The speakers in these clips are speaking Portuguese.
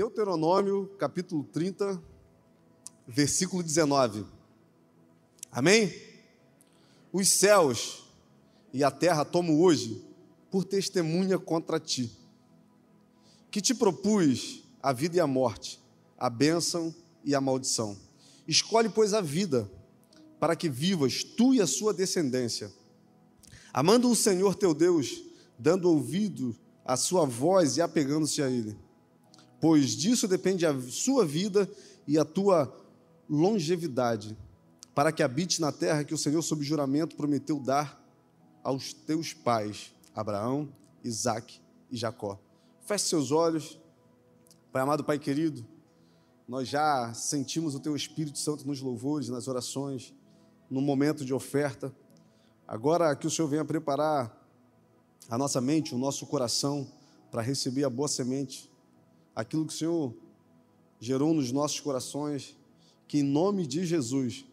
Deuteronômio, capítulo 30, versículo 19. Amém? Os céus e a terra tomo hoje por testemunha contra ti, que te propus a vida e a morte, a bênção e a maldição. Escolhe, pois, a vida, para que vivas tu e a sua descendência. Amando o Senhor teu Deus, dando ouvido à sua voz e apegando-se a Ele. Pois disso depende a sua vida e a tua longevidade, para que habite na terra que o Senhor, sob juramento, prometeu dar aos teus pais, Abraão, Isaque e Jacó. Feche seus olhos. Pai amado, Pai querido, nós já sentimos o Teu Espírito Santo nos louvores, nas orações, no momento de oferta. Agora que o Senhor venha preparar a nossa mente, o nosso coração, para receber a boa semente, aquilo que o Senhor gerou nos nossos corações, que em nome de Jesus,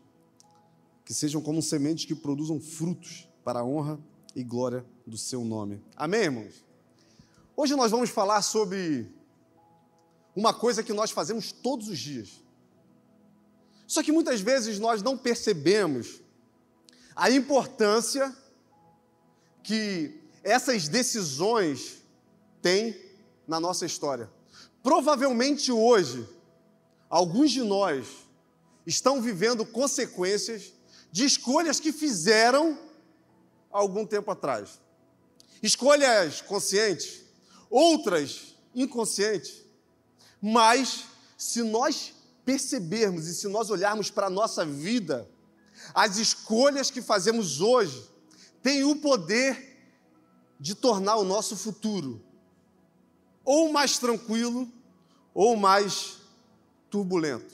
que sejam como sementes que produzam frutos para a honra e glória do Seu nome. Amém, irmãos? Hoje nós vamos falar sobre uma coisa que nós fazemos todos os dias. Só que muitas vezes nós não percebemos a importância que essas decisões têm na nossa história. Provavelmente hoje, alguns de nós estão vivendo consequências de escolhas que fizeram algum tempo atrás. Escolhas conscientes, outras inconscientes. Mas se nós percebermos e se nós olharmos para a nossa vida, as escolhas que fazemos hoje têm o poder de tornar o nosso futuro ou mais tranquilo ou mais turbulento.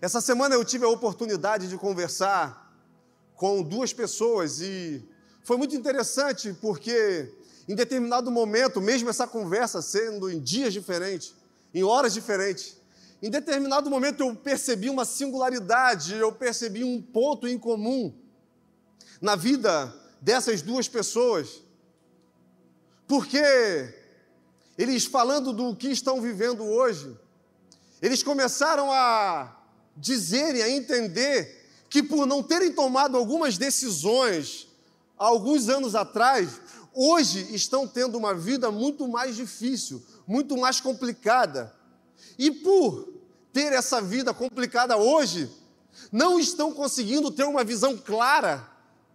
Essa semana eu tive a oportunidade de conversar com duas pessoas e foi muito interessante porque em determinado momento, mesmo essa conversa sendo em dias diferentes, em horas diferentes, em determinado momento eu percebi uma singularidade, eu percebi um ponto em comum na vida dessas duas pessoas. Porque eles falando do que estão vivendo hoje, eles começaram a dizerem, a entender que por não terem tomado algumas decisões alguns anos atrás, hoje estão tendo uma vida muito mais difícil, muito mais complicada. E por ter essa vida complicada hoje, não estão conseguindo ter uma visão clara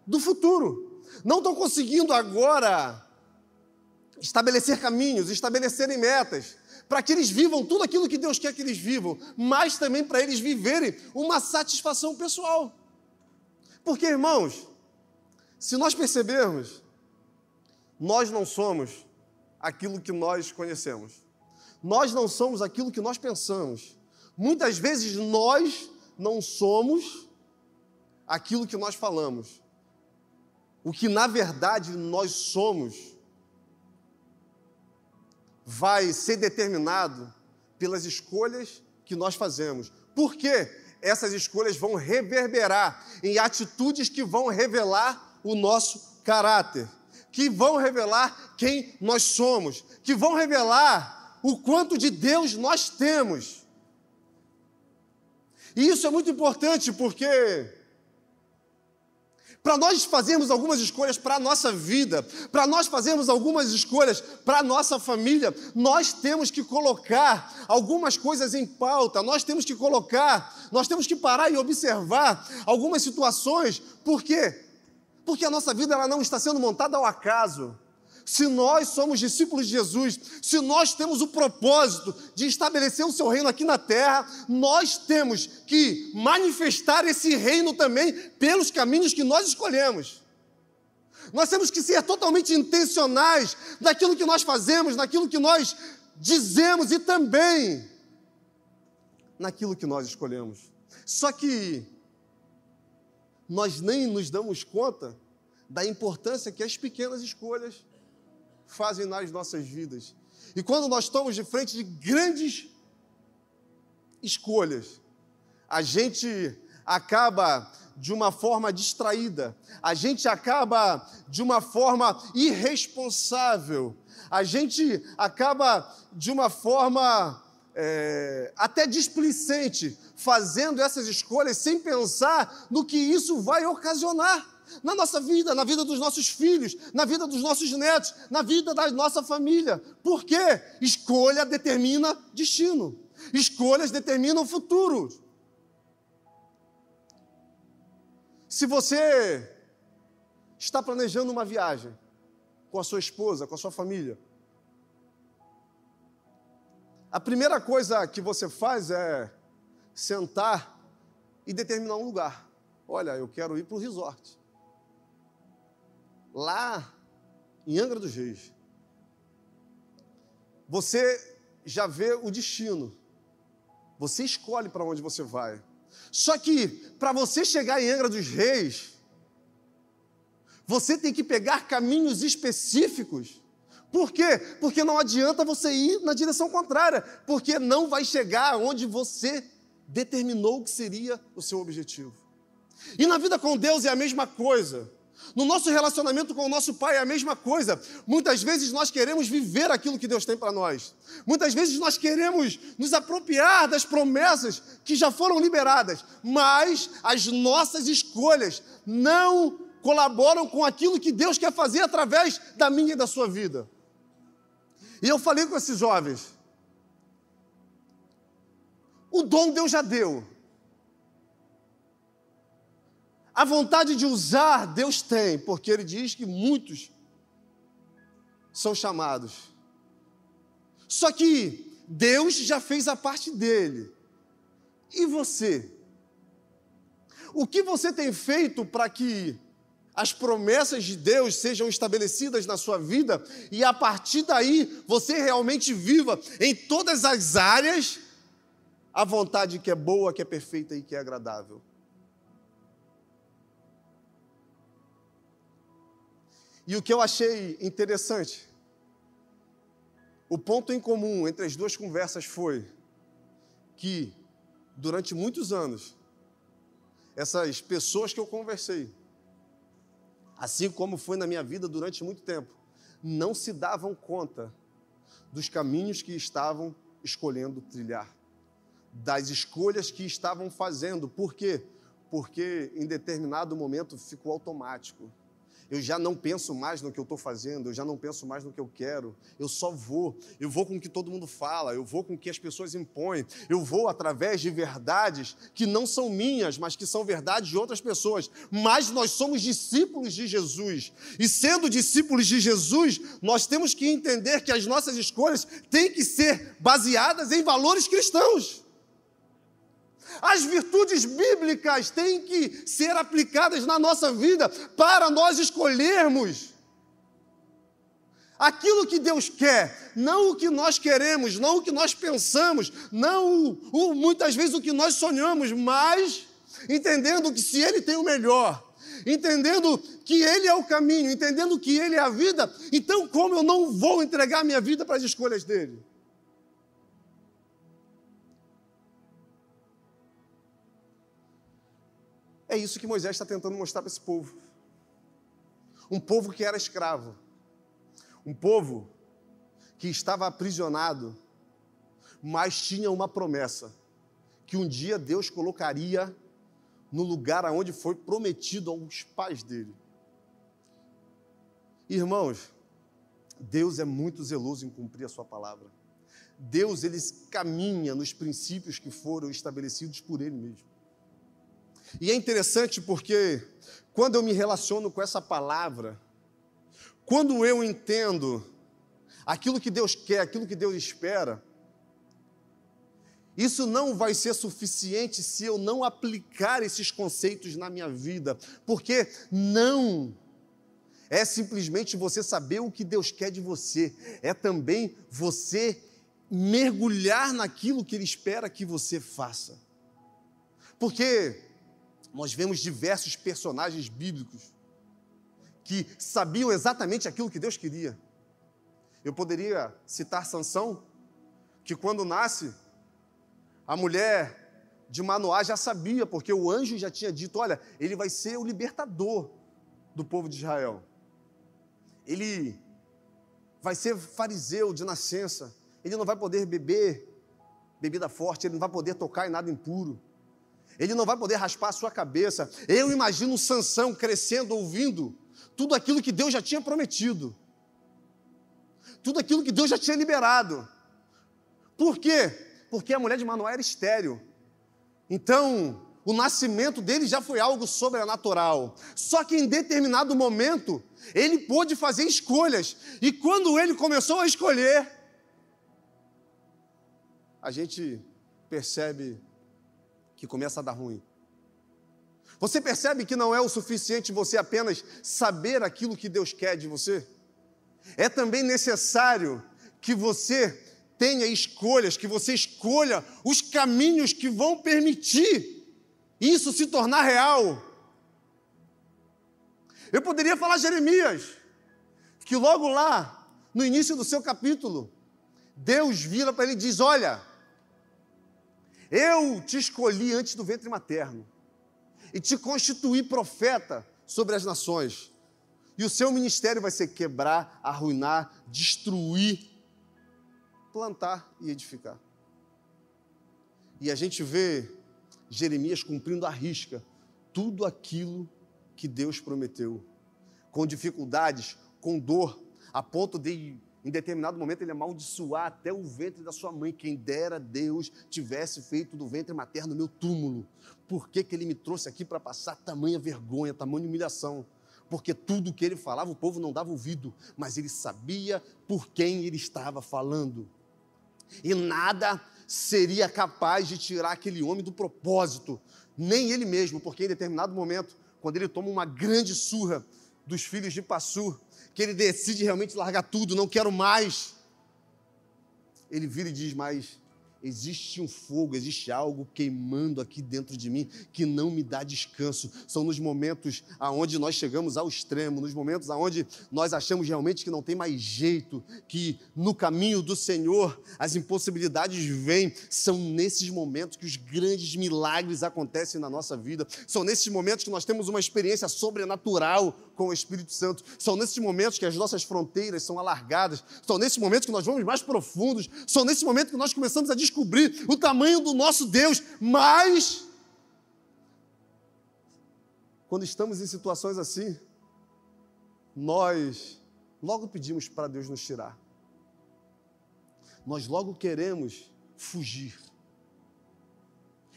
do futuro. Não estão conseguindo agora estabelecer caminhos, estabelecerem metas, para que eles vivam tudo aquilo que Deus quer que eles vivam, mas também para eles viverem uma satisfação pessoal. Porque, irmãos, se nós percebermos, nós não somos aquilo que nós conhecemos. Nós não somos aquilo que nós pensamos. Muitas vezes nós não somos aquilo que nós falamos. O que na verdade nós somos vai ser determinado pelas escolhas que nós fazemos. Por quê? Essas escolhas vão reverberar em atitudes que vão revelar o nosso caráter, que vão revelar quem nós somos, que vão revelar o quanto de Deus nós temos. E isso é muito importante porque para nós fazermos algumas escolhas para a nossa vida, para nós fazermos algumas escolhas para a nossa família, nós temos que colocar algumas coisas em pauta, nós temos que colocar, nós temos que parar e observar algumas situações, por quê? Porque a nossa vida ela não está sendo montada ao acaso se nós somos discípulos de Jesus, se nós temos o propósito de estabelecer o seu reino aqui na terra, nós temos que manifestar esse reino também pelos caminhos que nós escolhemos. Nós temos que ser totalmente intencionais naquilo que nós fazemos, naquilo que nós dizemos e também naquilo que nós escolhemos. Só que nós nem nos damos conta da importância que as pequenas escolhas fazem nas nossas vidas. E quando nós estamos de frente de grandes escolhas, a gente acaba de uma forma distraída, a gente acaba de uma forma irresponsável, a gente acaba de uma forma é, até displicente, fazendo essas escolhas sem pensar no que isso vai ocasionar na nossa vida, na vida dos nossos filhos, na vida dos nossos netos, na vida da nossa família. Por quê? Escolha determina destino. Escolhas determinam futuro. Se você está planejando uma viagem com a sua esposa, com a sua família, a primeira coisa que você faz é sentar e determinar um lugar. Olha, eu quero ir para o resort. Lá em Angra dos Reis. Você já vê o destino. Você escolhe para onde você vai. Só que para você chegar em Angra dos Reis, você tem que pegar caminhos específicos por quê? Porque não adianta você ir na direção contrária, porque não vai chegar onde você determinou que seria o seu objetivo. E na vida com Deus é a mesma coisa. No nosso relacionamento com o nosso Pai é a mesma coisa. Muitas vezes nós queremos viver aquilo que Deus tem para nós. Muitas vezes nós queremos nos apropriar das promessas que já foram liberadas, mas as nossas escolhas não colaboram com aquilo que Deus quer fazer através da minha e da sua vida. E eu falei com esses jovens: o dom Deus já deu. A vontade de usar Deus tem, porque Ele diz que muitos são chamados. Só que Deus já fez a parte dele. E você? O que você tem feito para que as promessas de Deus sejam estabelecidas na sua vida e a partir daí você realmente viva em todas as áreas a vontade que é boa, que é perfeita e que é agradável. E o que eu achei interessante, o ponto em comum entre as duas conversas foi que, durante muitos anos, essas pessoas que eu conversei, assim como foi na minha vida durante muito tempo, não se davam conta dos caminhos que estavam escolhendo trilhar, das escolhas que estavam fazendo. Por quê? Porque em determinado momento ficou automático eu já não penso mais no que eu estou fazendo, eu já não penso mais no que eu quero, eu só vou, eu vou com o que todo mundo fala, eu vou com o que as pessoas impõem, eu vou através de verdades que não são minhas, mas que são verdades de outras pessoas. Mas nós somos discípulos de Jesus, e sendo discípulos de Jesus, nós temos que entender que as nossas escolhas têm que ser baseadas em valores cristãos. As virtudes bíblicas têm que ser aplicadas na nossa vida para nós escolhermos aquilo que Deus quer, não o que nós queremos, não o que nós pensamos, não o, o, muitas vezes o que nós sonhamos, mas entendendo que se Ele tem o melhor, entendendo que Ele é o caminho, entendendo que Ele é a vida, então como eu não vou entregar minha vida para as escolhas dele? É isso que Moisés está tentando mostrar para esse povo. Um povo que era escravo, um povo que estava aprisionado, mas tinha uma promessa: que um dia Deus colocaria no lugar aonde foi prometido aos pais dele. Irmãos, Deus é muito zeloso em cumprir a sua palavra. Deus ele caminha nos princípios que foram estabelecidos por ele mesmo. E é interessante porque quando eu me relaciono com essa palavra, quando eu entendo aquilo que Deus quer, aquilo que Deus espera, isso não vai ser suficiente se eu não aplicar esses conceitos na minha vida, porque não é simplesmente você saber o que Deus quer de você, é também você mergulhar naquilo que Ele espera que você faça. Porque nós vemos diversos personagens bíblicos que sabiam exatamente aquilo que Deus queria. Eu poderia citar Sansão, que quando nasce, a mulher de Manoá já sabia, porque o anjo já tinha dito: olha, ele vai ser o libertador do povo de Israel. Ele vai ser fariseu de nascença, ele não vai poder beber bebida forte, ele não vai poder tocar em nada impuro. Ele não vai poder raspar a sua cabeça. Eu imagino Sansão crescendo, ouvindo tudo aquilo que Deus já tinha prometido. Tudo aquilo que Deus já tinha liberado. Por quê? Porque a mulher de Manoá era estéreo. Então, o nascimento dele já foi algo sobrenatural. Só que em determinado momento, ele pôde fazer escolhas. E quando ele começou a escolher, a gente percebe que começa a dar ruim. Você percebe que não é o suficiente você apenas saber aquilo que Deus quer de você? É também necessário que você tenha escolhas, que você escolha os caminhos que vão permitir isso se tornar real. Eu poderia falar Jeremias, que logo lá, no início do seu capítulo, Deus vira para ele e diz: Olha, eu te escolhi antes do ventre materno e te constituí profeta sobre as nações. E o seu ministério vai ser quebrar, arruinar, destruir, plantar e edificar. E a gente vê Jeremias cumprindo à risca tudo aquilo que Deus prometeu, com dificuldades, com dor, a ponto de em determinado momento ele amaldiçoar até o ventre da sua mãe. Quem dera Deus tivesse feito do ventre materno meu túmulo. Por que, que ele me trouxe aqui para passar tamanha vergonha, tamanha humilhação? Porque tudo que ele falava, o povo não dava ouvido, mas ele sabia por quem ele estava falando. E nada seria capaz de tirar aquele homem do propósito, nem ele mesmo, porque em determinado momento, quando ele toma uma grande surra dos filhos de Passur, que ele decide realmente largar tudo, não quero mais. Ele vira e diz: Mas Existe um fogo, existe algo queimando aqui dentro de mim que não me dá descanso. São nos momentos aonde nós chegamos ao extremo, nos momentos aonde nós achamos realmente que não tem mais jeito, que no caminho do Senhor as impossibilidades vêm. São nesses momentos que os grandes milagres acontecem na nossa vida. São nesses momentos que nós temos uma experiência sobrenatural com o Espírito Santo. São nesses momentos que as nossas fronteiras são alargadas. São nesses momentos que nós vamos mais profundos. São nesses momentos que nós começamos a descobrir o tamanho do nosso Deus. Mas, quando estamos em situações assim, nós logo pedimos para Deus nos tirar. Nós logo queremos fugir.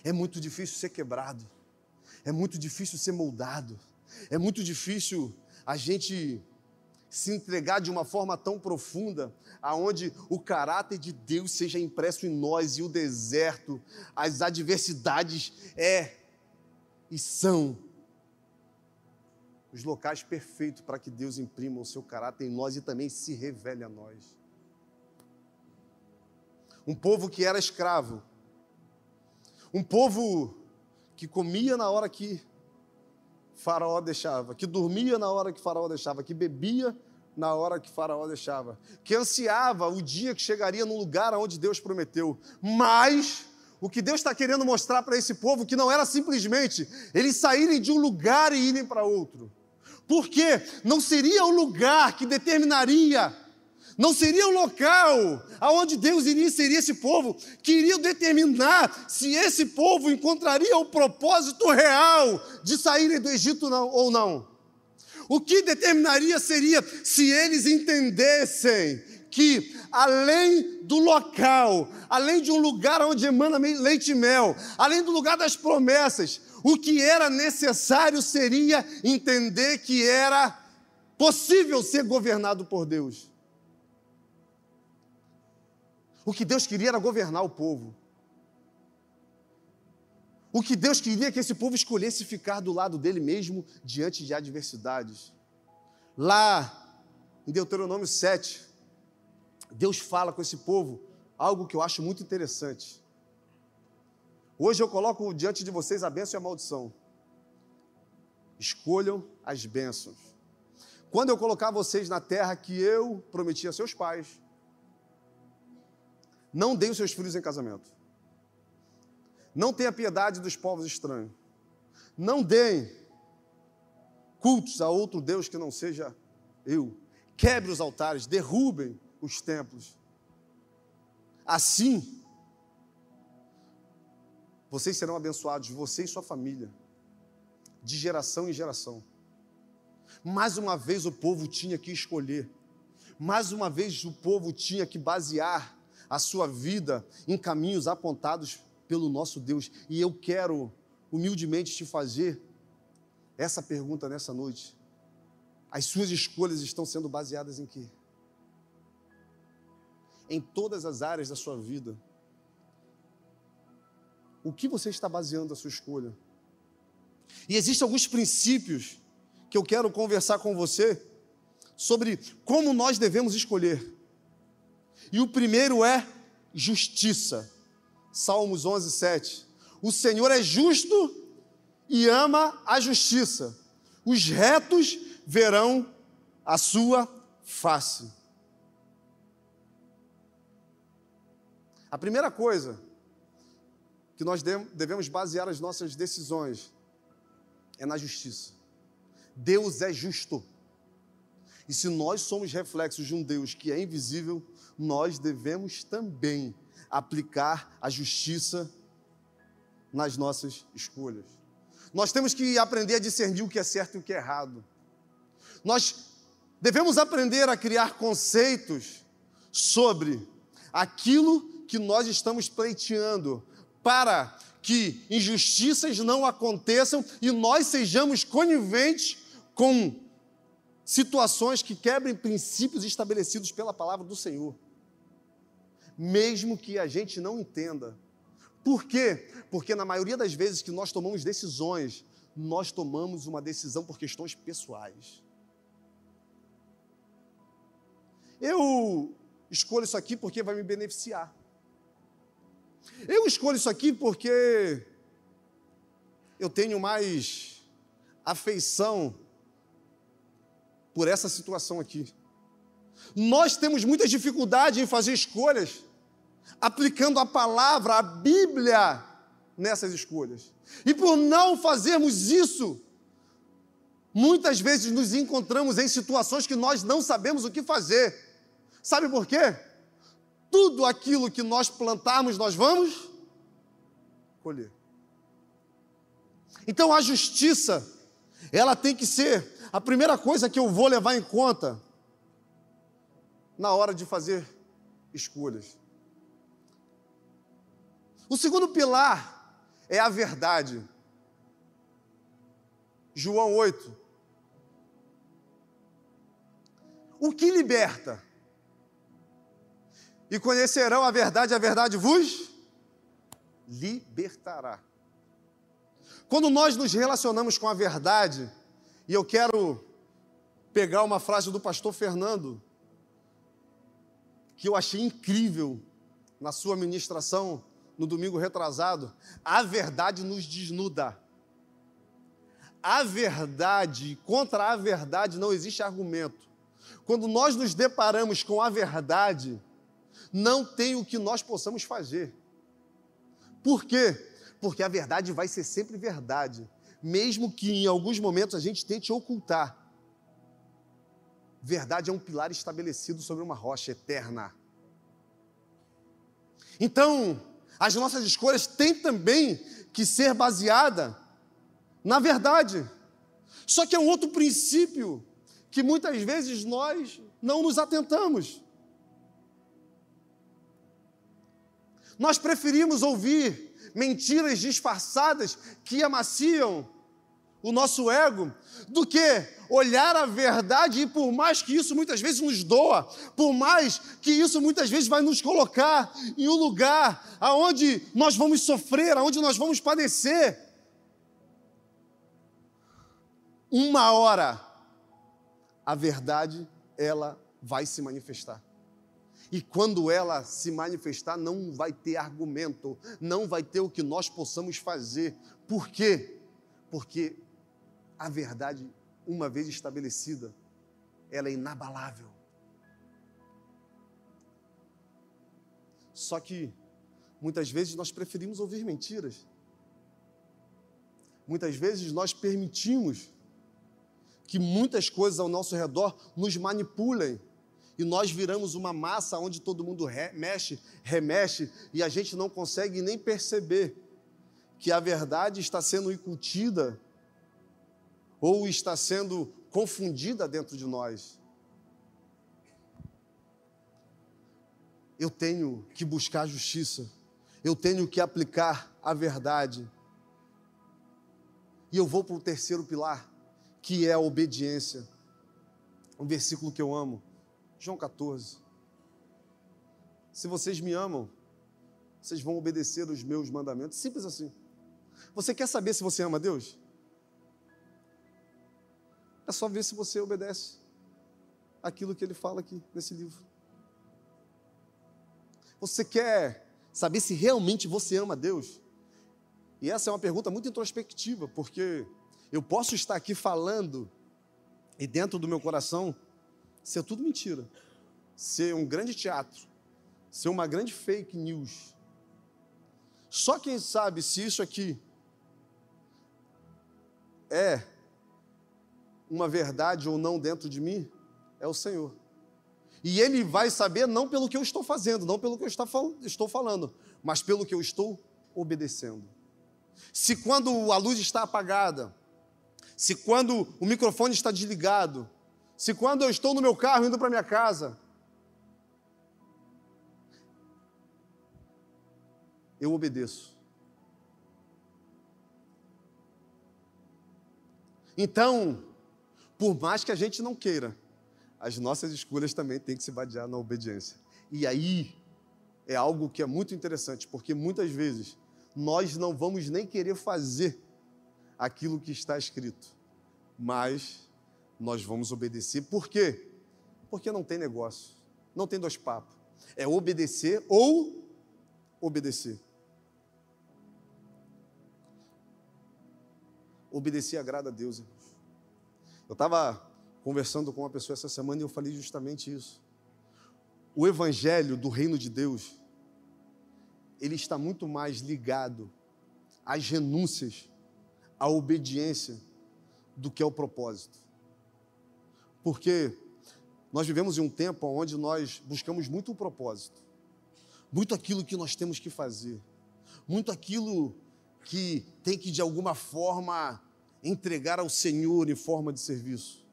É muito difícil ser quebrado. É muito difícil ser moldado. É muito difícil a gente se entregar de uma forma tão profunda, aonde o caráter de Deus seja impresso em nós e o deserto, as adversidades é e são os locais perfeitos para que Deus imprima o seu caráter em nós e também se revele a nós. Um povo que era escravo, um povo que comia na hora que Faraó deixava, que dormia na hora que Faraó deixava, que bebia na hora que Faraó deixava, que ansiava o dia que chegaria no lugar onde Deus prometeu. Mas o que Deus está querendo mostrar para esse povo que não era simplesmente eles saírem de um lugar e irem para outro. Porque não seria o lugar que determinaria não seria o local aonde Deus iria inserir esse povo que iria determinar se esse povo encontraria o propósito real de saírem do Egito ou não. O que determinaria seria se eles entendessem que além do local, além de um lugar onde emana leite e mel, além do lugar das promessas, o que era necessário seria entender que era possível ser governado por Deus. O que Deus queria era governar o povo. O que Deus queria é que esse povo escolhesse ficar do lado dele mesmo diante de adversidades. Lá em Deuteronômio 7, Deus fala com esse povo algo que eu acho muito interessante. Hoje eu coloco diante de vocês a bênção e a maldição. Escolham as bênçãos. Quando eu colocar vocês na terra que eu prometi a seus pais, não deem os seus filhos em casamento. Não tenha piedade dos povos estranhos. Não deem cultos a outro Deus que não seja eu. Quebre os altares, derrubem os templos. Assim, vocês serão abençoados, você e sua família, de geração em geração. Mais uma vez o povo tinha que escolher, mais uma vez o povo tinha que basear a sua vida em caminhos apontados pelo nosso Deus. E eu quero humildemente te fazer essa pergunta nessa noite. As suas escolhas estão sendo baseadas em quê? Em todas as áreas da sua vida. O que você está baseando a sua escolha? E existem alguns princípios que eu quero conversar com você sobre como nós devemos escolher. E o primeiro é justiça. Salmos 11, 7. O Senhor é justo e ama a justiça. Os retos verão a sua face. A primeira coisa que nós devemos basear as nossas decisões é na justiça. Deus é justo. E se nós somos reflexos de um Deus que é invisível, nós devemos também aplicar a justiça nas nossas escolhas. Nós temos que aprender a discernir o que é certo e o que é errado. Nós devemos aprender a criar conceitos sobre aquilo que nós estamos pleiteando, para que injustiças não aconteçam e nós sejamos coniventes com situações que quebrem princípios estabelecidos pela palavra do Senhor. Mesmo que a gente não entenda. Por quê? Porque na maioria das vezes que nós tomamos decisões, nós tomamos uma decisão por questões pessoais. Eu escolho isso aqui porque vai me beneficiar. Eu escolho isso aqui porque eu tenho mais afeição por essa situação aqui. Nós temos muita dificuldade em fazer escolhas, aplicando a palavra, a Bíblia, nessas escolhas. E por não fazermos isso, muitas vezes nos encontramos em situações que nós não sabemos o que fazer. Sabe por quê? Tudo aquilo que nós plantarmos, nós vamos colher. Então a justiça, ela tem que ser a primeira coisa que eu vou levar em conta na hora de fazer escolhas. O segundo pilar é a verdade. João 8. O que liberta? E conhecerão a verdade, a verdade vos libertará. Quando nós nos relacionamos com a verdade, e eu quero pegar uma frase do pastor Fernando, que eu achei incrível na sua ministração no domingo retrasado. A verdade nos desnuda. A verdade, contra a verdade não existe argumento. Quando nós nos deparamos com a verdade, não tem o que nós possamos fazer. Por quê? Porque a verdade vai ser sempre verdade mesmo que em alguns momentos a gente tente ocultar. Verdade é um pilar estabelecido sobre uma rocha eterna. Então, as nossas escolhas têm também que ser baseada na verdade. Só que é um outro princípio que muitas vezes nós não nos atentamos. Nós preferimos ouvir mentiras disfarçadas que amaciam o nosso ego, do que olhar a verdade e por mais que isso muitas vezes nos doa, por mais que isso muitas vezes vai nos colocar em um lugar aonde nós vamos sofrer, aonde nós vamos padecer, uma hora a verdade ela vai se manifestar. E quando ela se manifestar, não vai ter argumento, não vai ter o que nós possamos fazer. Por quê? Porque a verdade, uma vez estabelecida, ela é inabalável. Só que muitas vezes nós preferimos ouvir mentiras. Muitas vezes nós permitimos que muitas coisas ao nosso redor nos manipulem e nós viramos uma massa onde todo mundo mexe, remexe e a gente não consegue nem perceber que a verdade está sendo incutida ou está sendo confundida dentro de nós. Eu tenho que buscar justiça, eu tenho que aplicar a verdade. E eu vou para o terceiro pilar, que é a obediência. Um versículo que eu amo, João 14. Se vocês me amam, vocês vão obedecer os meus mandamentos. Simples assim. Você quer saber se você ama Deus? É só ver se você obedece aquilo que ele fala aqui nesse livro. Você quer saber se realmente você ama Deus? E essa é uma pergunta muito introspectiva, porque eu posso estar aqui falando e dentro do meu coração ser tudo mentira, ser um grande teatro, ser uma grande fake news. Só quem sabe se isso aqui é uma verdade ou não dentro de mim é o Senhor. E Ele vai saber não pelo que eu estou fazendo, não pelo que eu estou falando, mas pelo que eu estou obedecendo. Se quando a luz está apagada, se quando o microfone está desligado, se quando eu estou no meu carro indo para minha casa, eu obedeço. Então, por mais que a gente não queira, as nossas escolhas também têm que se basear na obediência. E aí é algo que é muito interessante, porque muitas vezes nós não vamos nem querer fazer aquilo que está escrito, mas nós vamos obedecer. Por quê? Porque não tem negócio, não tem dois papos. É obedecer ou obedecer. Obedecer agrada a Deus, irmãos. Eu estava conversando com uma pessoa essa semana e eu falei justamente isso. O evangelho do reino de Deus, ele está muito mais ligado às renúncias, à obediência, do que ao propósito. Porque nós vivemos em um tempo onde nós buscamos muito o propósito, muito aquilo que nós temos que fazer, muito aquilo que tem que de alguma forma entregar ao Senhor em forma de serviço.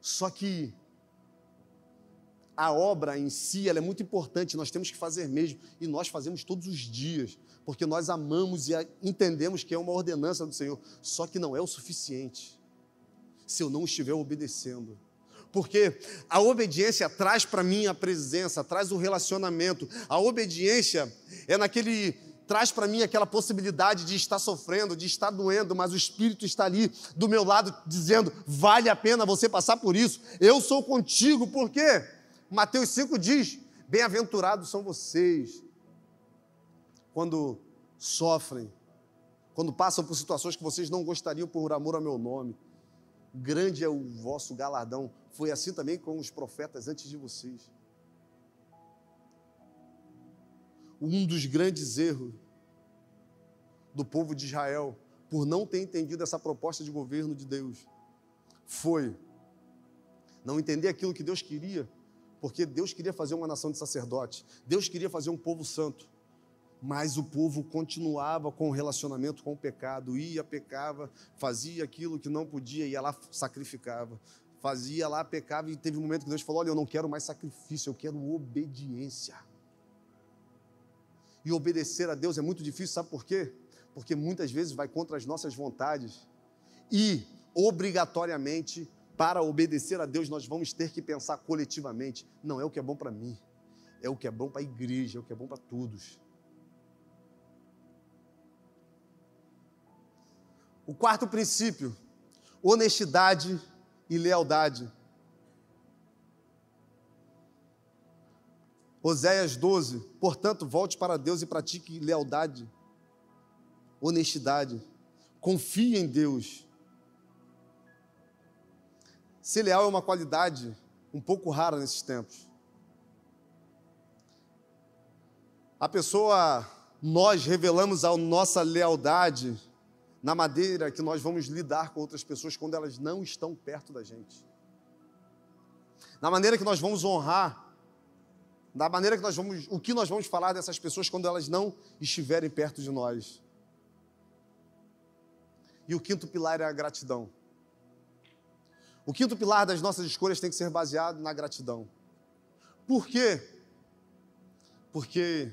Só que a obra em si ela é muito importante, nós temos que fazer mesmo, e nós fazemos todos os dias, porque nós amamos e entendemos que é uma ordenança do Senhor, só que não é o suficiente se eu não estiver obedecendo. Porque a obediência traz para mim a presença, traz o relacionamento. A obediência é naquele traz para mim aquela possibilidade de estar sofrendo, de estar doendo, mas o Espírito está ali do meu lado dizendo: vale a pena você passar por isso, eu sou contigo, por quê? Mateus 5 diz: bem-aventurados são vocês quando sofrem, quando passam por situações que vocês não gostariam por amor ao meu nome. Grande é o vosso galardão. Foi assim também com os profetas antes de vocês. Um dos grandes erros do povo de Israel, por não ter entendido essa proposta de governo de Deus, foi não entender aquilo que Deus queria, porque Deus queria fazer uma nação de sacerdotes, Deus queria fazer um povo santo, mas o povo continuava com o relacionamento com o pecado, ia, pecava, fazia aquilo que não podia, ia lá, sacrificava, fazia lá, pecava, e teve um momento que Deus falou: Olha, eu não quero mais sacrifício, eu quero obediência. E obedecer a Deus é muito difícil, sabe por quê? Porque muitas vezes vai contra as nossas vontades. E, obrigatoriamente, para obedecer a Deus, nós vamos ter que pensar coletivamente: não é o que é bom para mim, é o que é bom para a igreja, é o que é bom para todos. O quarto princípio: honestidade e lealdade. Oséias 12, portanto, volte para Deus e pratique lealdade, honestidade, confie em Deus. Ser leal é uma qualidade um pouco rara nesses tempos. A pessoa, nós revelamos a nossa lealdade na maneira que nós vamos lidar com outras pessoas quando elas não estão perto da gente. Na maneira que nós vamos honrar da maneira que nós vamos, o que nós vamos falar dessas pessoas quando elas não estiverem perto de nós. E o quinto pilar é a gratidão. O quinto pilar das nossas escolhas tem que ser baseado na gratidão. Por quê? Porque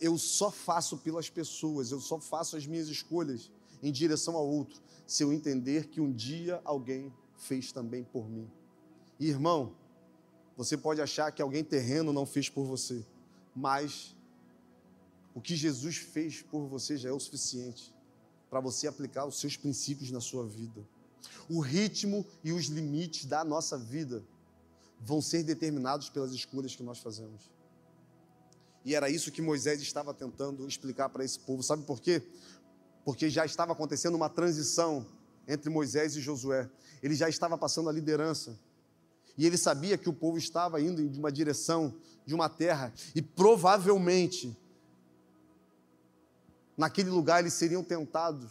eu só faço pelas pessoas, eu só faço as minhas escolhas em direção ao outro, se eu entender que um dia alguém fez também por mim. E, irmão, você pode achar que alguém terreno não fez por você, mas o que Jesus fez por você já é o suficiente para você aplicar os seus princípios na sua vida. O ritmo e os limites da nossa vida vão ser determinados pelas escolhas que nós fazemos. E era isso que Moisés estava tentando explicar para esse povo. Sabe por quê? Porque já estava acontecendo uma transição entre Moisés e Josué. Ele já estava passando a liderança. E ele sabia que o povo estava indo em uma direção de uma terra e provavelmente naquele lugar eles seriam tentados,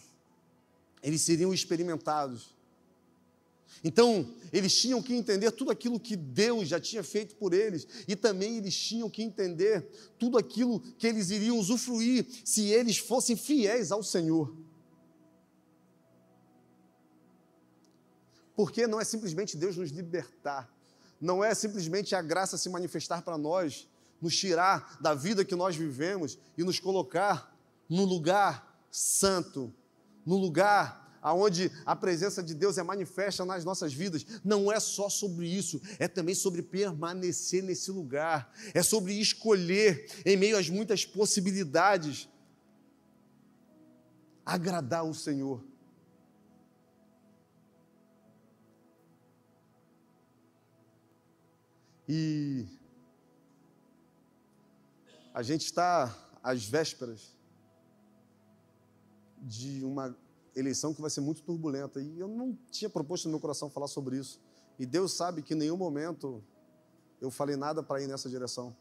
eles seriam experimentados. Então, eles tinham que entender tudo aquilo que Deus já tinha feito por eles, e também eles tinham que entender tudo aquilo que eles iriam usufruir se eles fossem fiéis ao Senhor. Porque não é simplesmente Deus nos libertar, não é simplesmente a graça se manifestar para nós, nos tirar da vida que nós vivemos e nos colocar no lugar santo, no lugar aonde a presença de Deus é manifesta nas nossas vidas, não é só sobre isso, é também sobre permanecer nesse lugar, é sobre escolher em meio às muitas possibilidades agradar o Senhor. E a gente está às vésperas de uma eleição que vai ser muito turbulenta. E eu não tinha proposto no meu coração falar sobre isso. E Deus sabe que em nenhum momento eu falei nada para ir nessa direção.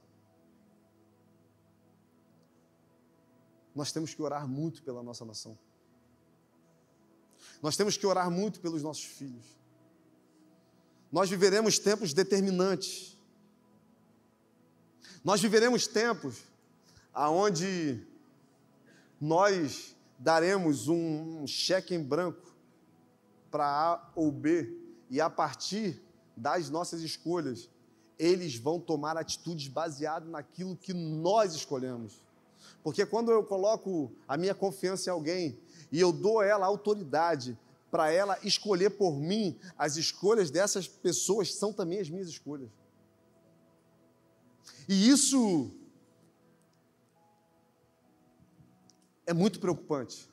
Nós temos que orar muito pela nossa nação. Nós temos que orar muito pelos nossos filhos. Nós viveremos tempos determinantes. Nós viveremos tempos aonde nós daremos um cheque em branco para A ou B, e a partir das nossas escolhas, eles vão tomar atitudes baseadas naquilo que nós escolhemos. Porque quando eu coloco a minha confiança em alguém e eu dou a ela autoridade para ela escolher por mim, as escolhas dessas pessoas são também as minhas escolhas. E isso é muito preocupante.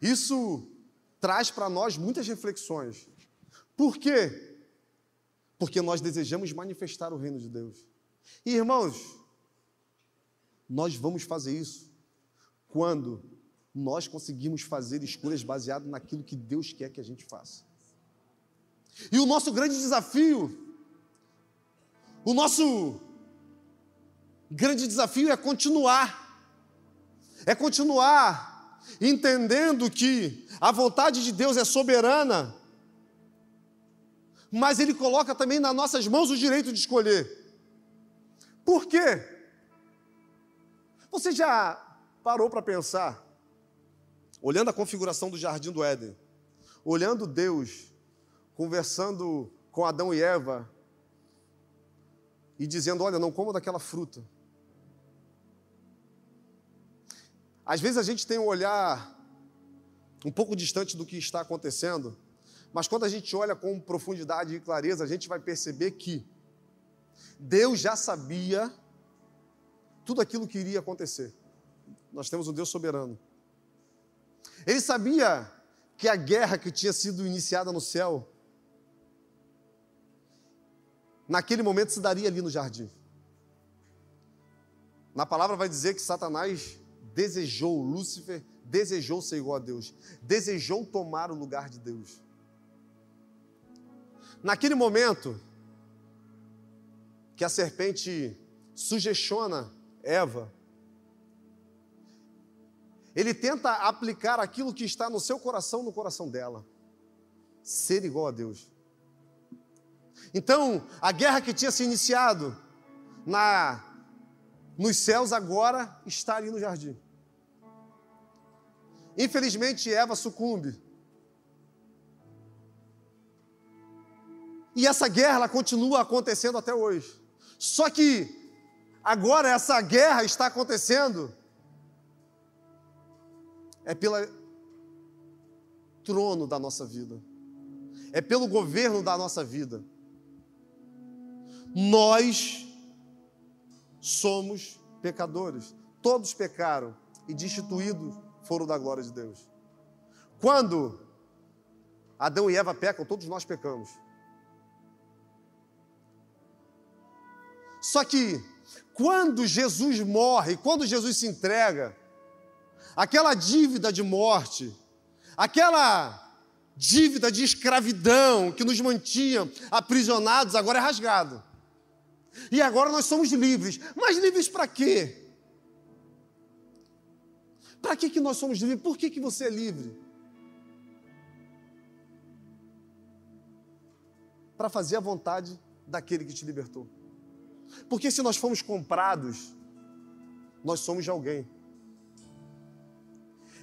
Isso traz para nós muitas reflexões. Por quê? Porque nós desejamos manifestar o reino de Deus. E irmãos, nós vamos fazer isso quando nós conseguimos fazer escolhas baseadas naquilo que Deus quer que a gente faça. E o nosso grande desafio, o nosso grande desafio é continuar é continuar entendendo que a vontade de Deus é soberana, mas Ele coloca também nas nossas mãos o direito de escolher. Por quê? Você já parou para pensar, olhando a configuração do jardim do Éden, olhando Deus conversando com Adão e Eva e dizendo: Olha, não coma daquela fruta. Às vezes a gente tem um olhar um pouco distante do que está acontecendo, mas quando a gente olha com profundidade e clareza, a gente vai perceber que Deus já sabia tudo aquilo que iria acontecer. Nós temos um Deus soberano. Ele sabia que a guerra que tinha sido iniciada no céu, naquele momento se daria ali no jardim. Na palavra vai dizer que Satanás desejou, Lúcifer desejou ser igual a Deus, desejou tomar o lugar de Deus. Naquele momento que a serpente sugestiona Eva, ele tenta aplicar aquilo que está no seu coração no coração dela, ser igual a Deus. Então, a guerra que tinha se iniciado na nos céus agora está ali no jardim. Infelizmente, Eva sucumbe. E essa guerra continua acontecendo até hoje. Só que agora essa guerra está acontecendo é pelo trono da nossa vida. É pelo governo da nossa vida. Nós somos pecadores. Todos pecaram e destituídos foram da glória de Deus. Quando Adão e Eva pecam, todos nós pecamos. Só que quando Jesus morre, quando Jesus se entrega, aquela dívida de morte, aquela dívida de escravidão que nos mantinha aprisionados, agora é rasgado. E agora nós somos livres. Mas livres para quê? Para que, que nós somos livres? Por que, que você é livre? Para fazer a vontade daquele que te libertou. Porque se nós fomos comprados, nós somos de alguém.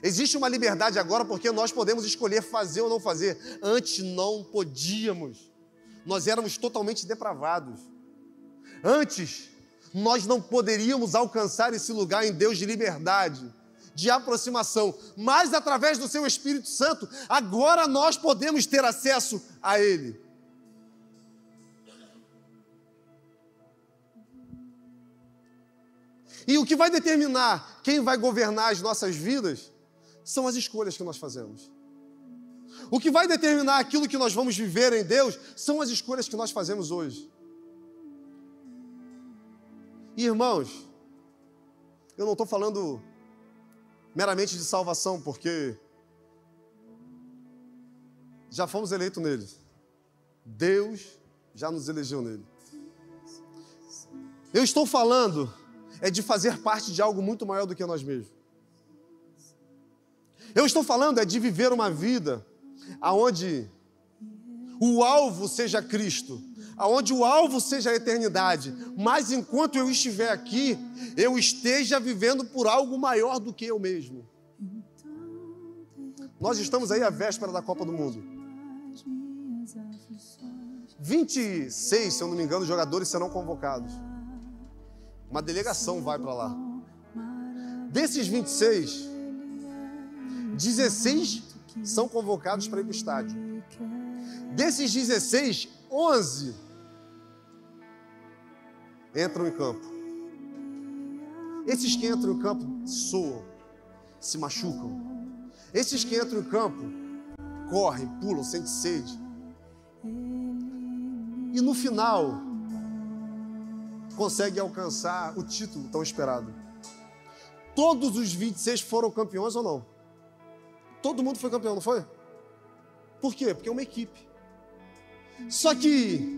Existe uma liberdade agora porque nós podemos escolher fazer ou não fazer. Antes não podíamos. Nós éramos totalmente depravados. Antes, nós não poderíamos alcançar esse lugar em Deus de liberdade, de aproximação, mas através do seu Espírito Santo, agora nós podemos ter acesso a Ele. E o que vai determinar quem vai governar as nossas vidas são as escolhas que nós fazemos. O que vai determinar aquilo que nós vamos viver em Deus são as escolhas que nós fazemos hoje. Irmãos, eu não estou falando meramente de salvação, porque já fomos eleitos nele. Deus já nos elegeu nele. Eu estou falando é de fazer parte de algo muito maior do que nós mesmos. Eu estou falando é de viver uma vida aonde o alvo seja Cristo, aonde o alvo seja a eternidade, mas enquanto eu estiver aqui, eu esteja vivendo por algo maior do que eu mesmo. Nós estamos aí à véspera da Copa do Mundo. 26, se eu não me engano, jogadores serão convocados. Uma delegação vai para lá. Desses 26, 16 são convocados para ir para o estádio. Desses 16, 11 entram em campo. Esses que entram em campo soam, se machucam. Esses que entram em campo correm, pulam, sentem sede. E no final, conseguem alcançar o título tão esperado. Todos os 26 foram campeões ou não? Todo mundo foi campeão, não foi? Por quê? Porque é uma equipe. Só que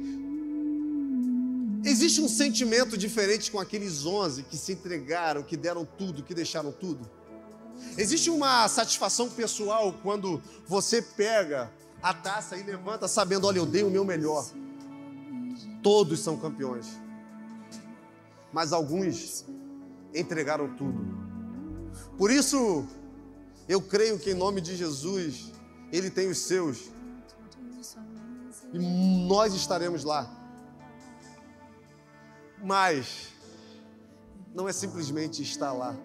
existe um sentimento diferente com aqueles 11 que se entregaram, que deram tudo, que deixaram tudo. Existe uma satisfação pessoal quando você pega a taça e levanta sabendo, olha, eu dei o meu melhor. Todos são campeões. Mas alguns entregaram tudo. Por isso, eu creio que em nome de Jesus, Ele tem os seus e nós estaremos lá. Mas não é simplesmente estar lá,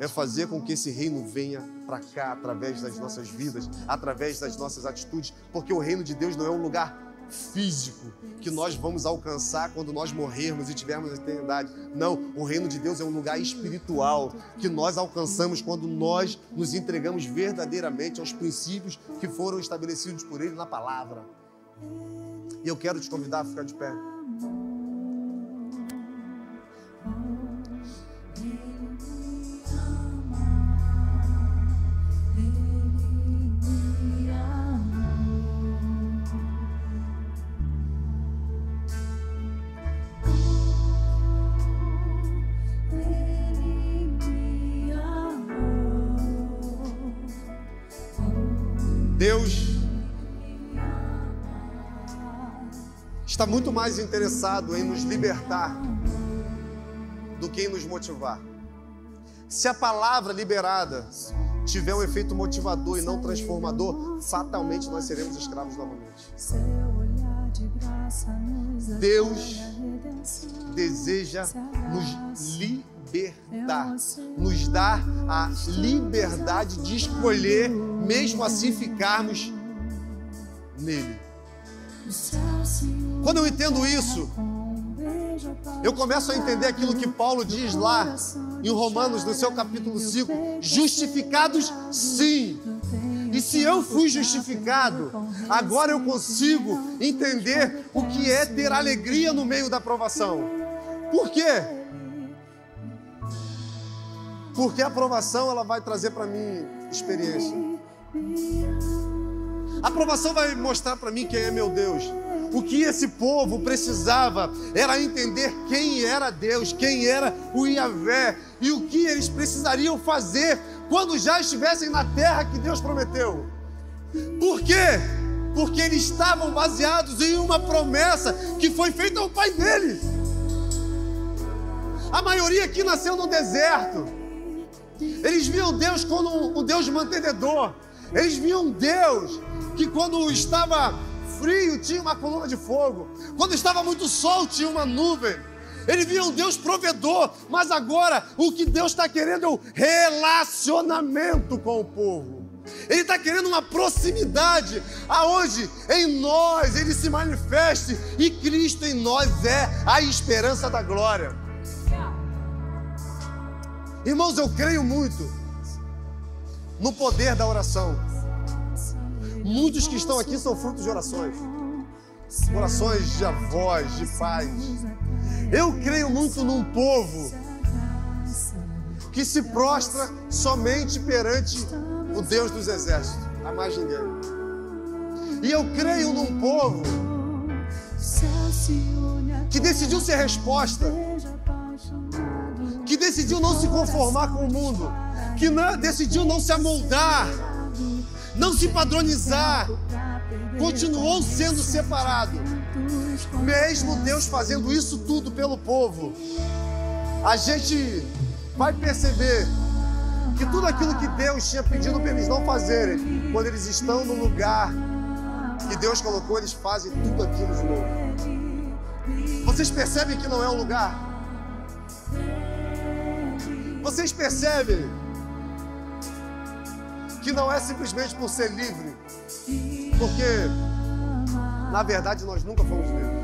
é fazer com que esse reino venha para cá através das nossas vidas, através das nossas atitudes, porque o reino de Deus não é um lugar físico que nós vamos alcançar quando nós morrermos e tivermos a eternidade. Não, o reino de Deus é um lugar espiritual que nós alcançamos quando nós nos entregamos verdadeiramente aos princípios que foram estabelecidos por Ele na palavra. E eu quero te convidar a ficar de pé. Está muito mais interessado em nos libertar do que em nos motivar. Se a palavra liberada tiver um efeito motivador e não transformador, fatalmente nós seremos escravos novamente. Deus deseja nos libertar, nos dar a liberdade de escolher, mesmo assim ficarmos nele. Quando eu entendo isso, eu começo a entender aquilo que Paulo diz lá em Romanos, no seu capítulo 5: justificados sim. E se eu fui justificado, agora eu consigo entender o que é ter alegria no meio da provação. Por quê? Porque a aprovação ela vai trazer para mim experiência. A aprovação vai mostrar para mim quem é meu Deus. O que esse povo precisava era entender quem era Deus, quem era o Iavé e o que eles precisariam fazer quando já estivessem na terra que Deus prometeu. Por quê? Porque eles estavam baseados em uma promessa que foi feita ao pai deles. A maioria aqui nasceu no deserto. Eles viam Deus como um Deus mantenedor. Eles viam Deus que quando estava frio tinha uma coluna de fogo, quando estava muito sol tinha uma nuvem. Eles viam Deus provedor, mas agora o que Deus está querendo é o relacionamento com o povo. Ele está querendo uma proximidade, aonde em nós ele se manifeste e Cristo em nós é a esperança da glória. Irmãos, eu creio muito no poder da oração. Muitos que estão aqui são frutos de orações. Orações de avós, de pais. Eu creio muito num povo que se prostra somente perante o Deus dos exércitos, a mais ninguém. E eu creio num povo que decidiu ser resposta, que decidiu não se conformar com o mundo, que não, decidiu não se amoldar não se padronizar, continuou sendo separado. Mesmo Deus fazendo isso tudo pelo povo, a gente vai perceber que tudo aquilo que Deus tinha pedido para eles não fazerem, quando eles estão no lugar que Deus colocou, eles fazem tudo aquilo de novo. Vocês percebem que não é um lugar? Vocês percebem que não é simplesmente por ser livre, porque na verdade nós nunca fomos livres.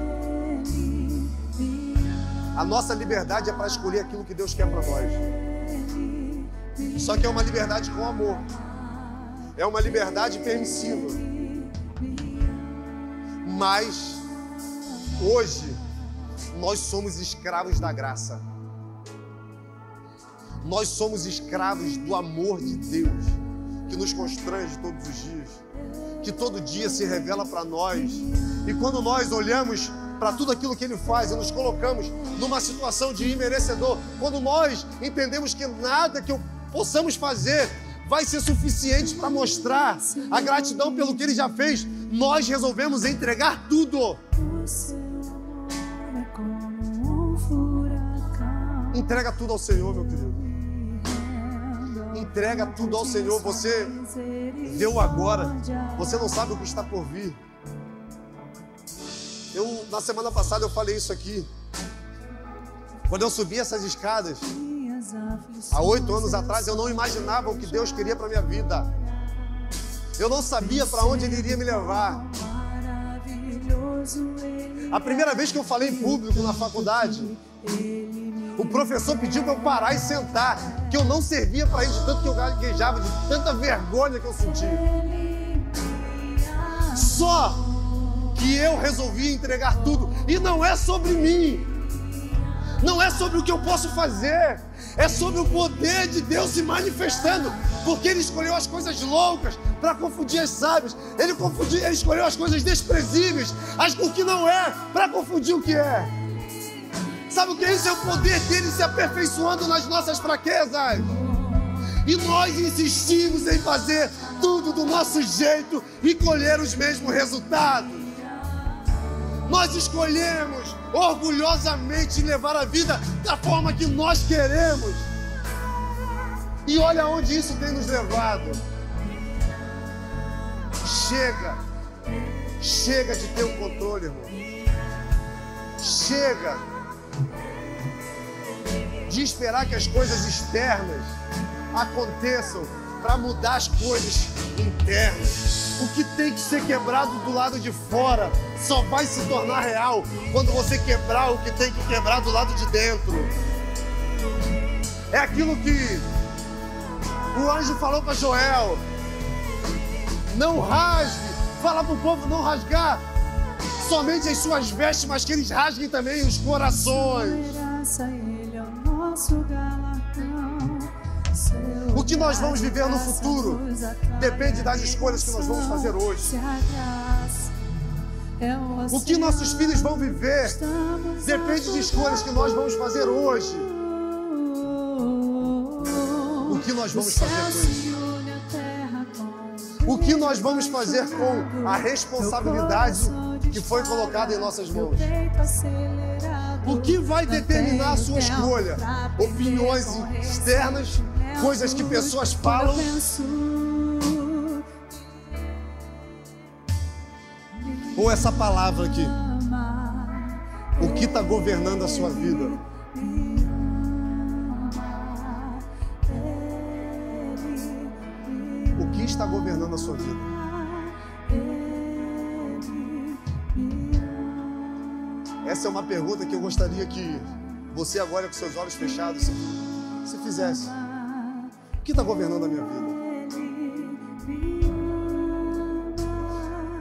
A nossa liberdade é para escolher aquilo que Deus quer para nós. Só que é uma liberdade com amor. É uma liberdade permissiva. Mas hoje nós somos escravos da graça. Nós somos escravos do amor de Deus que nos constrange todos os dias, que todo dia se revela para nós. E quando nós olhamos para tudo aquilo que Ele faz e nos colocamos numa situação de imerecedor, quando nós entendemos que nada que possamos fazer vai ser suficiente para mostrar a gratidão pelo que Ele já fez, nós resolvemos entregar tudo. Entrega tudo ao Senhor, meu querido entrega tudo ao Senhor. Você o agora, você não sabe o que está por vir. Eu, na semana passada, eu falei isso aqui. Quando eu subi essas escadas, há oito anos atrás, eu não imaginava o que Deus queria para minha vida. Eu não sabia para onde Ele iria me levar. A primeira vez que eu falei em público na faculdade, o professor pediu para eu parar e sentar, que eu não servia para ele de tanto que eu gaguejava, de tanta vergonha que eu sentia. Só que eu resolvi entregar tudo, e não é sobre mim, não é sobre o que eu posso fazer, é sobre o poder de Deus se manifestando, porque Ele escolheu as coisas loucas para confundir as sábias, Ele, confundiu, ele escolheu as coisas desprezíveis, as o que não é, para confundir o que é. Sabe o que é isso? É o poder dele se aperfeiçoando nas nossas fraquezas. E nós insistimos em fazer tudo do nosso jeito e colher os mesmos resultados. Nós escolhemos orgulhosamente levar a vida da forma que nós queremos. E olha onde isso tem nos levado. Chega. Chega de ter o controle, irmão. Chega de esperar que as coisas externas aconteçam para mudar as coisas internas. O que tem que ser quebrado do lado de fora só vai se tornar real quando você quebrar o que tem que quebrar do lado de dentro. É aquilo que o anjo falou para Joel: não rasgue, fala para o povo não rasgar somente as suas vestes, mas que eles rasguem também os corações. O que nós vamos viver no futuro depende das escolhas que nós vamos fazer hoje. O que nossos filhos vão viver depende de escolhas que nós vamos fazer hoje. O que nós vamos fazer hoje? O que nós vamos fazer com a responsabilidade que foi colocada em nossas mãos? O que vai determinar a sua escolha? Opiniões externas, coisas que pessoas falam. Ou essa palavra aqui? O que está governando a sua vida? O que está governando a sua vida? Essa é uma pergunta que eu gostaria que você agora com seus olhos fechados se, se fizesse. O que está governando a minha vida?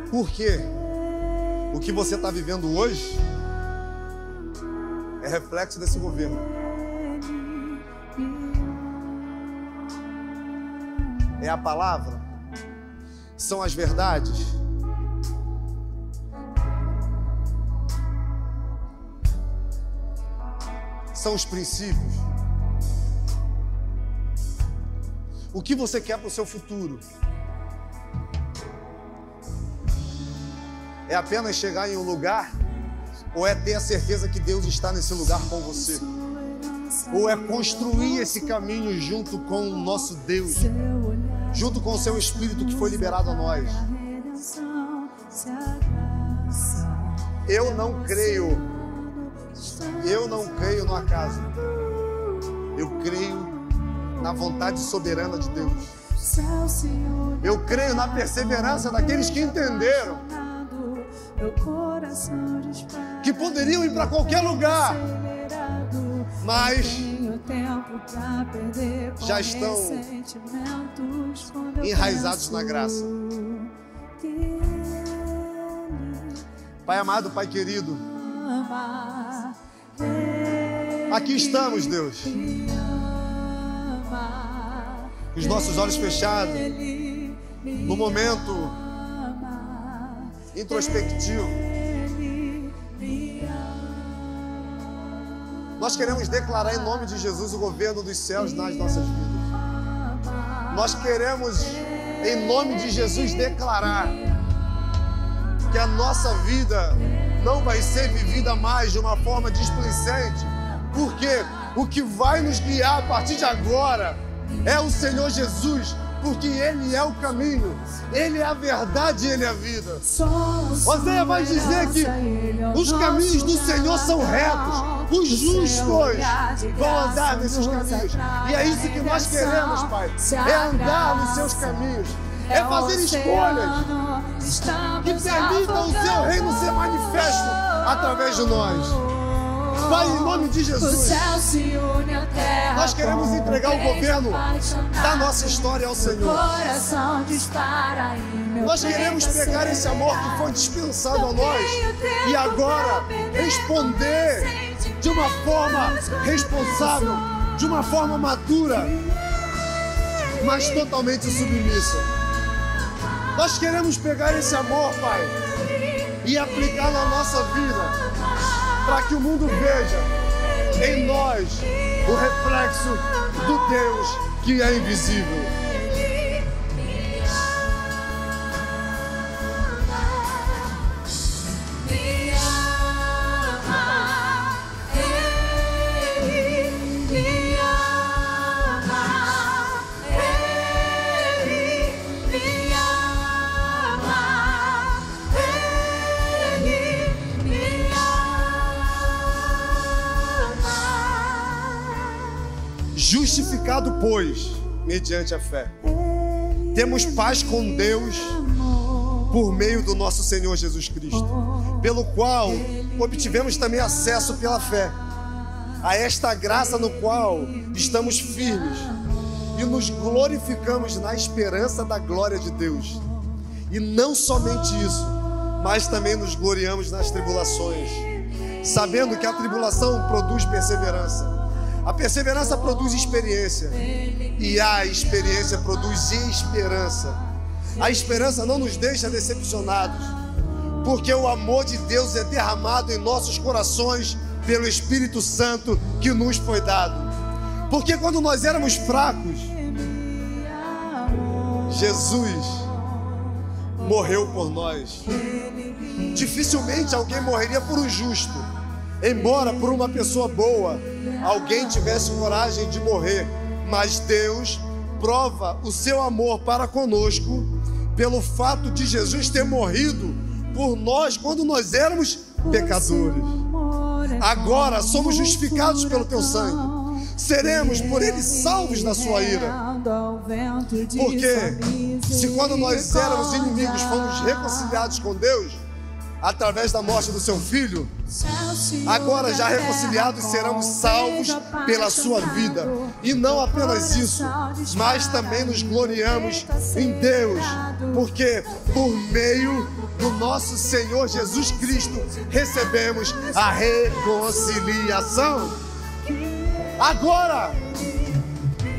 Por quê? O que você está vivendo hoje é reflexo desse governo. É a palavra? São as verdades? São os princípios? O que você quer para o seu futuro? É apenas chegar em um lugar? Ou é ter a certeza que Deus está nesse lugar com você? Ou é construir esse caminho junto com o nosso Deus, junto com o seu Espírito que foi liberado a nós? Eu não creio, eu não creio no acaso, eu creio na vontade soberana de Deus. Eu creio na perseverança daqueles que entenderam que poderiam ir para qualquer lugar, mas já estão enraizados na graça. Pai amado, Pai querido, aqui estamos, Deus, com os nossos olhos fechados, no momento introspectivo. Nós queremos declarar em nome de Jesus o governo dos céus nas nossas vidas. Nós queremos, em nome de Jesus, declarar que a nossa vida não vai ser vivida mais de uma forma displicente, porque o que vai nos guiar a partir de agora é o Senhor Jesus, porque Ele é o caminho, Ele é a verdade Ele é a vida. Oséia vai dizer que os caminhos do Senhor são retos, os justos vão andar nesses caminhos. E é isso que nós queremos, Pai, é andar nos seus caminhos, é fazer escolhas que permitam o seu reino ser manifesto através de nós. Pai, em nome de Jesus, nós queremos entregar o governo da nossa história ao Senhor. Nós queremos pegar esse amor que foi dispensado a nós e agora responder de uma forma responsável, de uma forma madura, mas totalmente submissa. Nós queremos pegar esse amor, Pai, e aplicar na nossa vida para que o mundo veja em nós o reflexo do Deus que é invisível. Justificado, pois, mediante a fé, temos paz com Deus por meio do nosso Senhor Jesus Cristo, pelo qual obtivemos também acesso pela fé a esta graça no qual estamos firmes e nos glorificamos na esperança da glória de Deus. E não somente isso, mas também nos gloriamos nas tribulações, sabendo que a tribulação produz perseverança. A perseverança produz experiência, e a experiência produz esperança. A esperança não nos deixa decepcionados, porque o amor de Deus é derramado em nossos corações pelo Espírito Santo que nos foi dado. Porque quando nós éramos fracos, Jesus morreu por nós. Dificilmente alguém morreria por um justo, embora por uma pessoa boa alguém tivesse coragem de morrer, mas Deus prova o seu amor para conosco pelo fato de Jesus ter morrido por nós quando nós éramos pecadores. Agora somos justificados pelo teu sangue. Seremos por ele salvos da sua ira. Porque se quando nós éramos inimigos fomos reconciliados com Deus, através da morte do seu filho, agora já reconciliados seremos salvos pela sua vida. E não apenas isso, mas também nos gloriamos em Deus, porque por meio do nosso Senhor Jesus Cristo recebemos a reconciliação. Agora,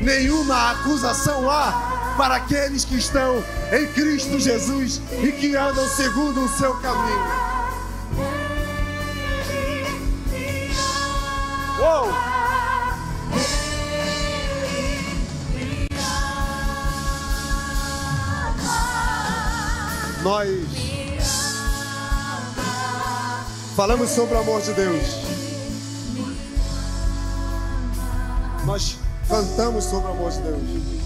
nenhuma acusação há para aqueles que estão em Cristo Jesus e que andam segundo o seu caminho. Uou! Nós falamos sobre o amor de Deus. Nós cantamos sobre o amor de Deus.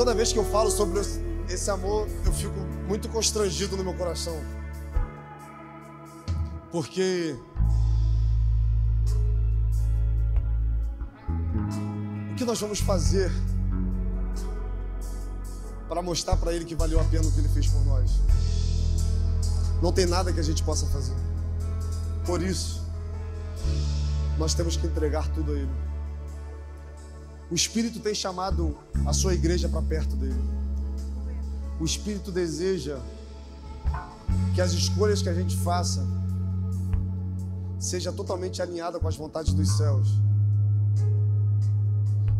Toda vez que eu falo sobre esse amor, eu fico muito constrangido no meu coração. Porque o que nós vamos fazer para mostrar para ele que valeu a pena o que ele fez por nós? Não tem nada que a gente possa fazer. Por isso, nós temos que entregar tudo a ele. O Espírito tem chamado a sua igreja para perto dele. O Espírito deseja que as escolhas que a gente faça seja totalmente alinhada com as vontades dos céus.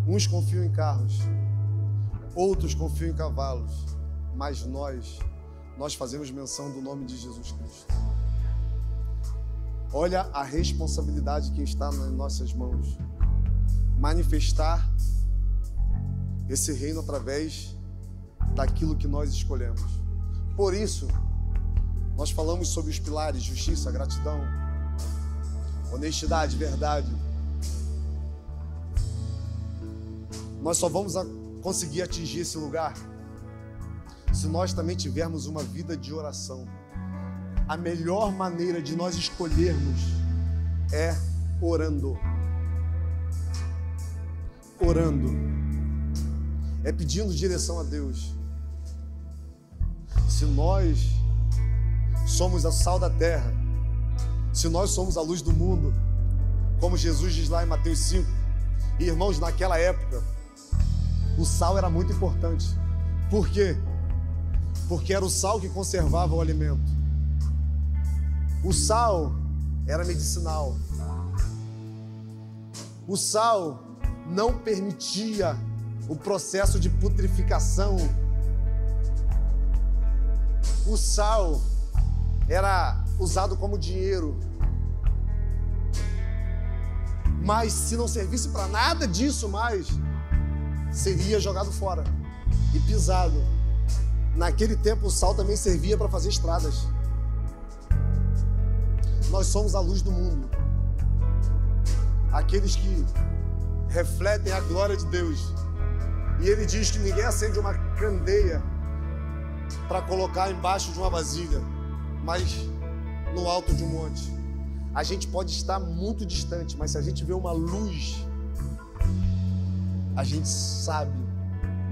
Uns confiam em carros, outros confiam em cavalos, mas nós, nós fazemos menção do nome de Jesus Cristo. Olha a responsabilidade que está nas nossas mãos manifestar esse reino através daquilo que nós escolhemos. Por isso, nós falamos sobre os pilares: justiça, gratidão, honestidade, verdade. Nós só vamos conseguir atingir esse lugar se nós também tivermos uma vida de oração. A melhor maneira de nós escolhermos é orando orando, é pedindo direção a Deus. Se nós somos a sal da terra, se nós somos a luz do mundo, como Jesus diz lá em Mateus 5, e irmãos, naquela época, o sal era muito importante. Por quê? Porque era o sal que conservava o alimento. O sal era medicinal. O sal não permitia o processo de putrificação. O sal era usado como dinheiro. Mas se não servisse para nada disso mais, seria jogado fora e pisado. Naquele tempo o sal também servia para fazer estradas. Nós somos a luz do mundo. Aqueles que refletem a glória de Deus. E ele diz que ninguém acende uma candeia para colocar embaixo de uma vasilha, mas no alto de um monte. A gente pode estar muito distante, mas se a gente vê uma luz, a gente sabe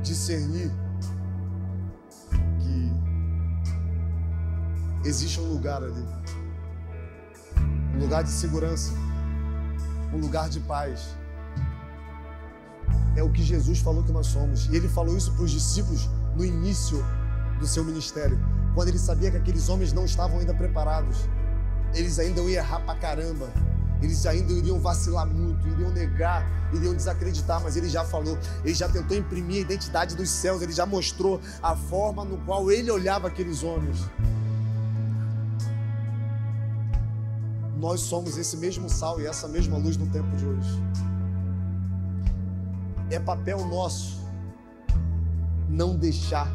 discernir que existe um lugar ali um lugar de segurança, um lugar de paz. É o que Jesus falou que nós somos. E ele falou isso para os discípulos no início do seu ministério, quando ele sabia que aqueles homens não estavam ainda preparados. Eles ainda iam errar pra caramba. Eles ainda iriam vacilar muito, iriam negar, iriam desacreditar, mas ele já falou, ele já tentou imprimir a identidade dos céus, ele já mostrou a forma no qual ele olhava aqueles homens. nós somos esse mesmo sal e essa mesma luz no tempo de hoje. É papel nosso não deixar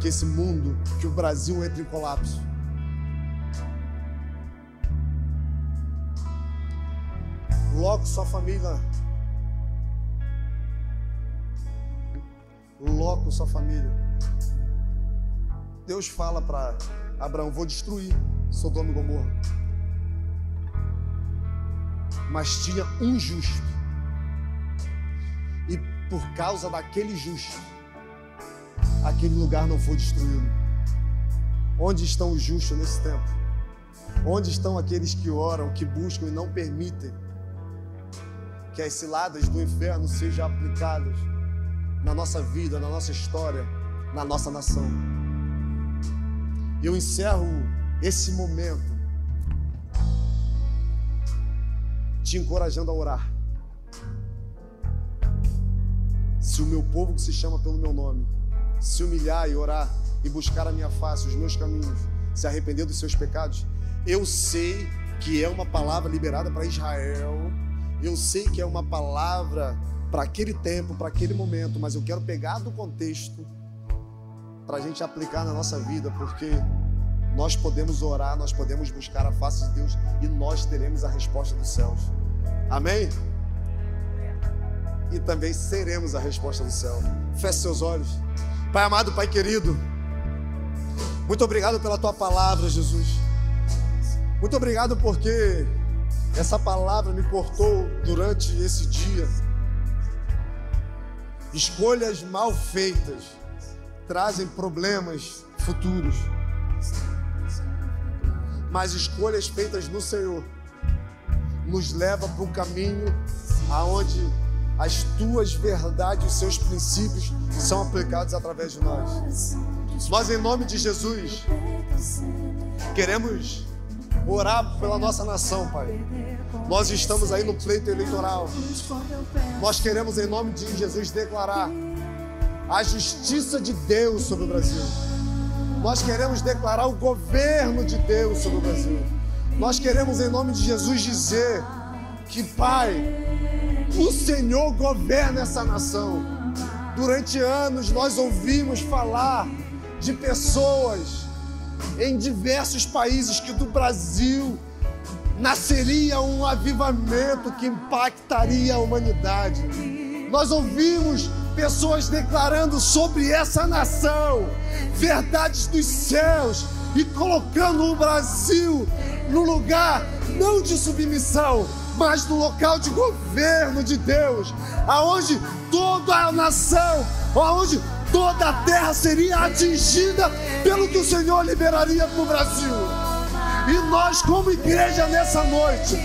que esse mundo, que o Brasil entre em colapso. Logo sua família. Loco sua família. Deus fala para Abraão: vou destruir Sodoma e Gomorra mas tinha um justo. Por causa daquele justo, aquele lugar não foi destruído. Onde estão os justos nesse tempo? Onde estão aqueles que oram, que buscam e não permitem que as ciladas do inferno sejam aplicadas na nossa vida, na nossa história, na nossa nação? Eu encerro esse momento te encorajando a orar. Se o meu povo que se chama pelo meu nome se humilhar e orar e buscar a minha face, os meus caminhos, se arrepender dos seus pecados, eu sei que é uma palavra liberada para Israel, eu sei que é uma palavra para aquele tempo, para aquele momento, mas eu quero pegar do contexto para a gente aplicar na nossa vida, porque nós podemos orar, nós podemos buscar a face de Deus e nós teremos a resposta dos céus. Amém? E também seremos a resposta do céu. Feche seus olhos. Pai amado, Pai querido, muito obrigado pela tua palavra, Jesus. Muito obrigado porque essa palavra me cortou durante esse dia. Escolhas mal feitas trazem problemas futuros, mas escolhas feitas no Senhor nos leva para um caminho aonde as tuas verdades, os seus princípios são aplicados através de nós. Nós, em nome de Jesus, queremos orar pela nossa nação, Pai. Nós estamos aí no pleito eleitoral. Nós queremos, em nome de Jesus, declarar a justiça de Deus sobre o Brasil. Nós queremos declarar o governo de Deus sobre o Brasil. Nós queremos, em nome de Jesus, dizer que, Pai, o Senhor governa essa nação. Durante anos nós ouvimos falar de pessoas em diversos países que do Brasil nasceria um avivamento que impactaria a humanidade. Nós ouvimos pessoas declarando sobre essa nação verdades dos céus e colocando o Brasil no lugar não de submissão, mas no local de governo de Deus, aonde toda a nação, aonde toda a terra seria atingida pelo que o Senhor liberaria para o Brasil. E nós, como igreja nessa noite,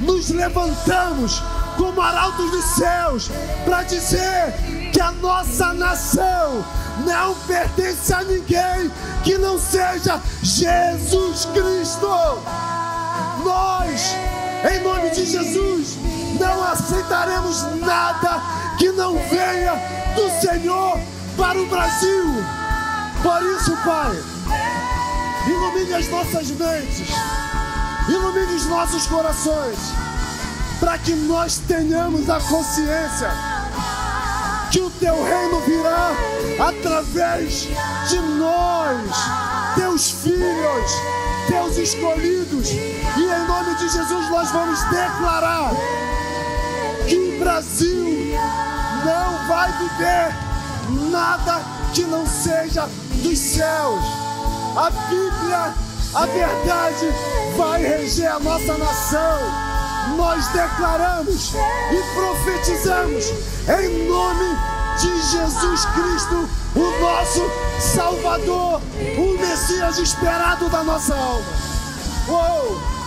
nos levantamos como arautos dos céus para dizer que a nossa nação não pertence a ninguém que não seja Jesus Cristo. Nós, em nome de Jesus, não aceitaremos nada que não venha do Senhor para o Brasil. Por isso, Pai, ilumine as nossas mentes, ilumine os nossos corações, para que nós tenhamos a consciência que o teu reino virá através de nós, teus filhos, teus escolhidos. E em nome de Jesus nós vamos declarar que o Brasil não vai viver nada que não seja dos céus. A Bíblia A verdade vai reger a nossa nação. Nós declaramos e profetizamos em nome de Jesus Cristo, o nosso Salvador, o Messias esperado da nossa alma. Uou!